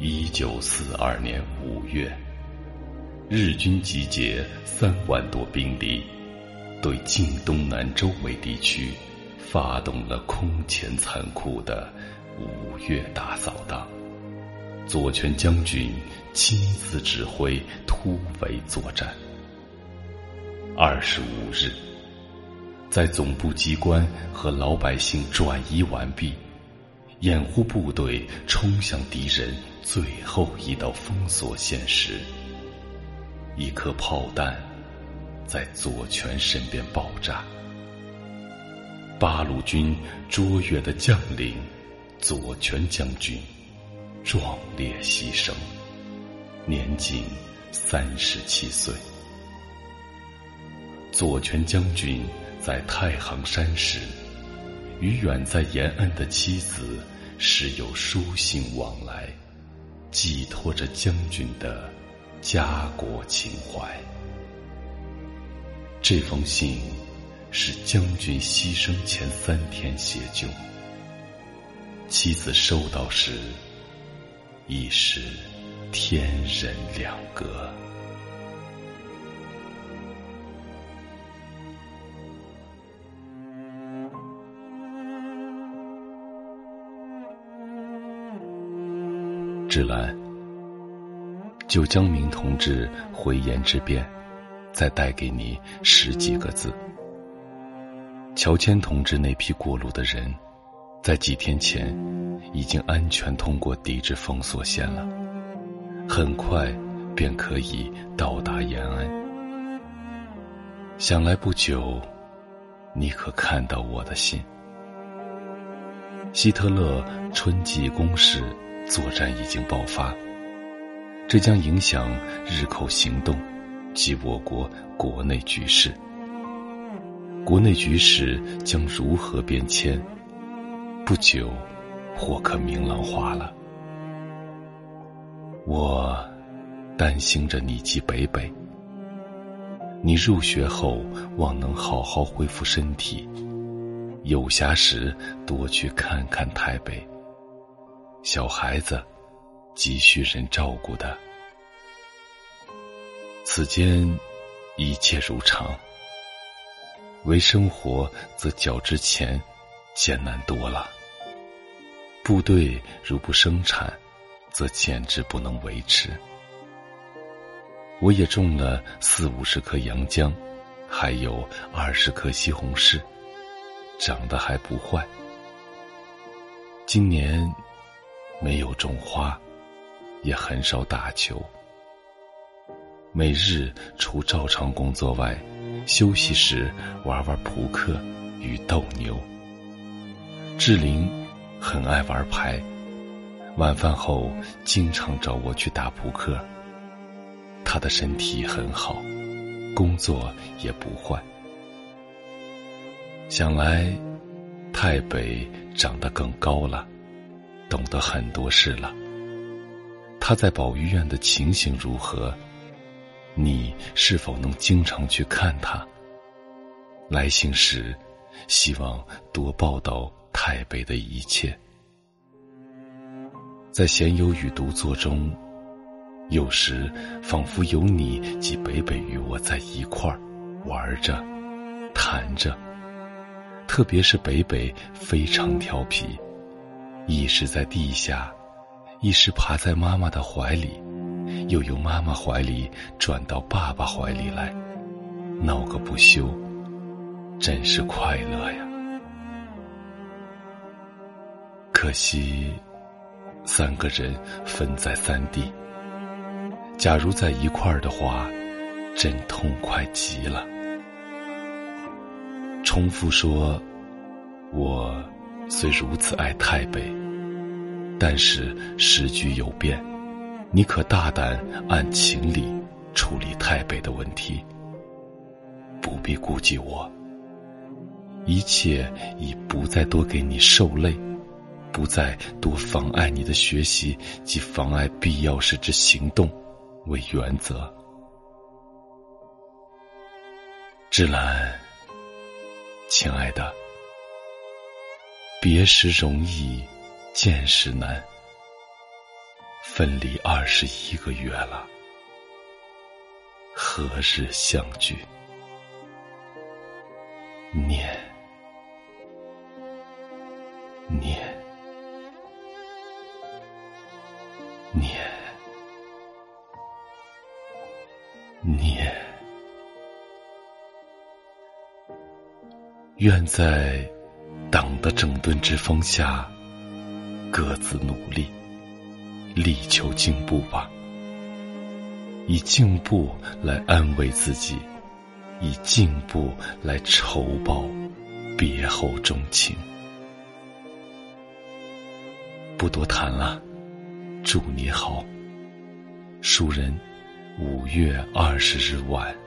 一九四二年五月，日军集结三万多兵力，对晋东南周围地区发动了空前残酷的五月大扫荡。左权将军亲自指挥突围作战。二十五日，在总部机关和老百姓转移完毕。掩护部队冲向敌人最后一道封锁线时，一颗炮弹在左权身边爆炸。八路军卓越的将领左权将军壮烈牺牲，年仅三十七岁。左权将军在太行山时，与远在延安的妻子。时有书信往来，寄托着将军的家国情怀。这封信是将军牺牲前三天写就，妻子收到时已是天人两隔。芷兰，就江明同志回言之变，再带给你十几个字。乔迁同志那批过路的人，在几天前已经安全通过抵制封锁线了，很快便可以到达延安。想来不久，你可看到我的信。希特勒春季攻势。作战已经爆发，这将影响日寇行动及我国国内局势。国内局势将如何变迁？不久，或可明朗化了。我担心着你及北北。你入学后，望能好好恢复身体，有暇时多去看看台北。小孩子，急需人照顾的。此间一切如常，为生活则较之前艰难多了。部队如不生产，则简直不能维持。我也种了四五十棵洋姜，还有二十棵西红柿，长得还不坏。今年。没有种花，也很少打球。每日除照常工作外，休息时玩玩扑克与斗牛。志玲很爱玩牌，晚饭后经常找我去打扑克。她的身体很好，工作也不坏。想来，太北长得更高了。懂得很多事了。他在保育院的情形如何？你是否能经常去看他？来信时，希望多报道台北的一切。在闲游与独坐中，有时仿佛有你及北北与我在一块儿玩着、谈着。特别是北北非常调皮。一时在地下，一时爬在妈妈的怀里，又由妈妈怀里转到爸爸怀里来，闹个不休，真是快乐呀！可惜，三个人分在三地。假如在一块儿的话，真痛快极了。重复说，我。虽如此爱太北，但是时局有变，你可大胆按情理处理太北的问题，不必顾忌我。一切以不再多给你受累，不再多妨碍你的学习及妨碍必要时之行动为原则。芷兰，亲爱的。别时容易，见时难。分离二十一个月了，何日相聚？念，念，念，念。愿在的整顿之风下，各自努力。力求进步吧，以进步来安慰自己，以进步来酬报别后钟情。不多谈了，祝你好。书人五月二十日晚。